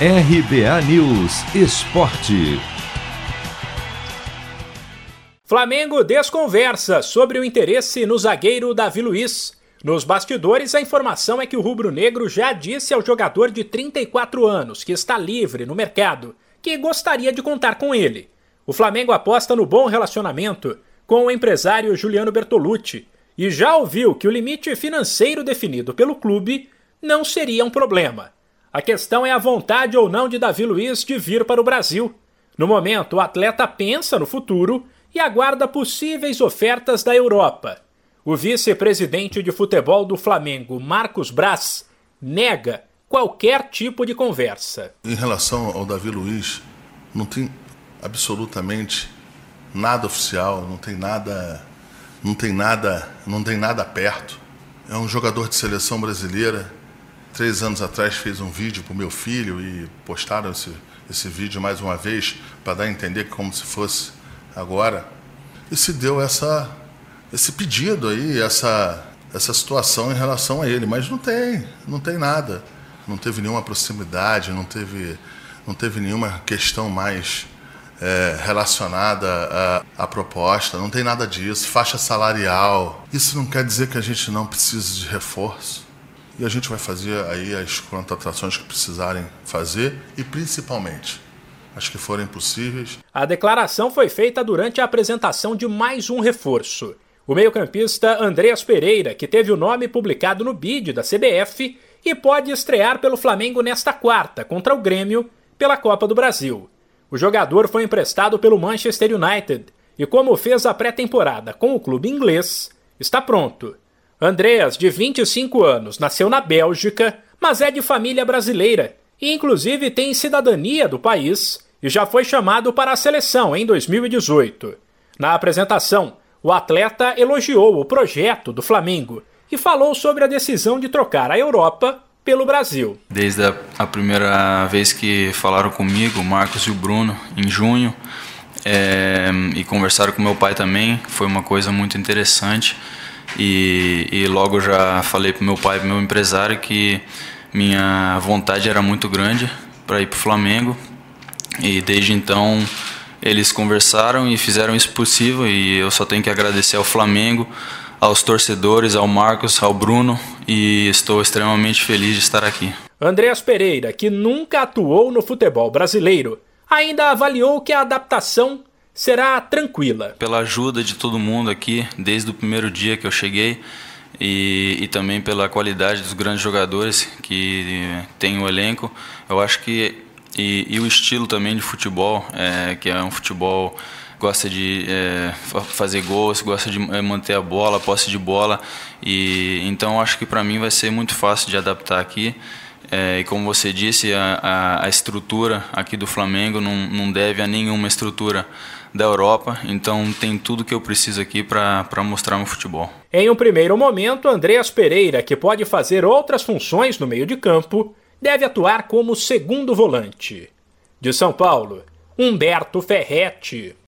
RBA News Esporte. Flamengo desconversa sobre o interesse no zagueiro Davi Luiz. Nos bastidores, a informação é que o rubro-negro já disse ao jogador de 34 anos, que está livre no mercado, que gostaria de contar com ele. O Flamengo aposta no bom relacionamento com o empresário Juliano Bertolucci e já ouviu que o limite financeiro definido pelo clube não seria um problema. A questão é a vontade ou não de Davi Luiz de vir para o Brasil. No momento, o atleta pensa no futuro e aguarda possíveis ofertas da Europa. O vice-presidente de futebol do Flamengo, Marcos Braz, nega qualquer tipo de conversa. Em relação ao Davi Luiz, não tem absolutamente nada oficial, não tem nada, não tem nada, não tem nada perto. É um jogador de seleção brasileira três anos atrás fez um vídeo para o meu filho e postaram esse, esse vídeo mais uma vez para dar a entender como se fosse agora. E se deu essa, esse pedido aí, essa, essa situação em relação a ele. Mas não tem, não tem nada. Não teve nenhuma proximidade, não teve, não teve nenhuma questão mais é, relacionada à, à, proposta, não tem nada disso. Faixa salarial. Isso não quer dizer que a gente não precise de reforço. E a gente vai fazer aí as contratações que precisarem fazer e principalmente as que forem possíveis. A declaração foi feita durante a apresentação de mais um reforço. O meio-campista Andreas Pereira, que teve o nome publicado no bid da CBF e pode estrear pelo Flamengo nesta quarta contra o Grêmio pela Copa do Brasil. O jogador foi emprestado pelo Manchester United e, como fez a pré-temporada com o clube inglês, está pronto. Andreas, de 25 anos, nasceu na Bélgica, mas é de família brasileira e, inclusive, tem cidadania do país e já foi chamado para a seleção em 2018. Na apresentação, o atleta elogiou o projeto do Flamengo e falou sobre a decisão de trocar a Europa pelo Brasil. Desde a, a primeira vez que falaram comigo, Marcos e o Bruno, em junho, é, e conversaram com meu pai também, foi uma coisa muito interessante. E, e logo já falei para meu pai, para meu empresário, que minha vontade era muito grande para ir para o Flamengo. E desde então eles conversaram e fizeram isso possível. E eu só tenho que agradecer ao Flamengo, aos torcedores, ao Marcos, ao Bruno. E estou extremamente feliz de estar aqui. Andreas Pereira, que nunca atuou no futebol brasileiro, ainda avaliou que a adaptação será tranquila. Pela ajuda de todo mundo aqui, desde o primeiro dia que eu cheguei, e, e também pela qualidade dos grandes jogadores que tem o elenco, eu acho que. E, e o estilo também de futebol, é, que é um futebol gosta de é, fazer gols, gosta de manter a bola, posse de bola. E então acho que para mim vai ser muito fácil de adaptar aqui. É, e como você disse, a, a, a, estrutura aqui do Flamengo não, não deve a nenhuma estrutura da Europa, então tem tudo que eu preciso aqui para mostrar meu futebol. Em um primeiro momento, Andreas Pereira, que pode fazer outras funções no meio de campo, deve atuar como segundo volante. De São Paulo, Humberto Ferretti.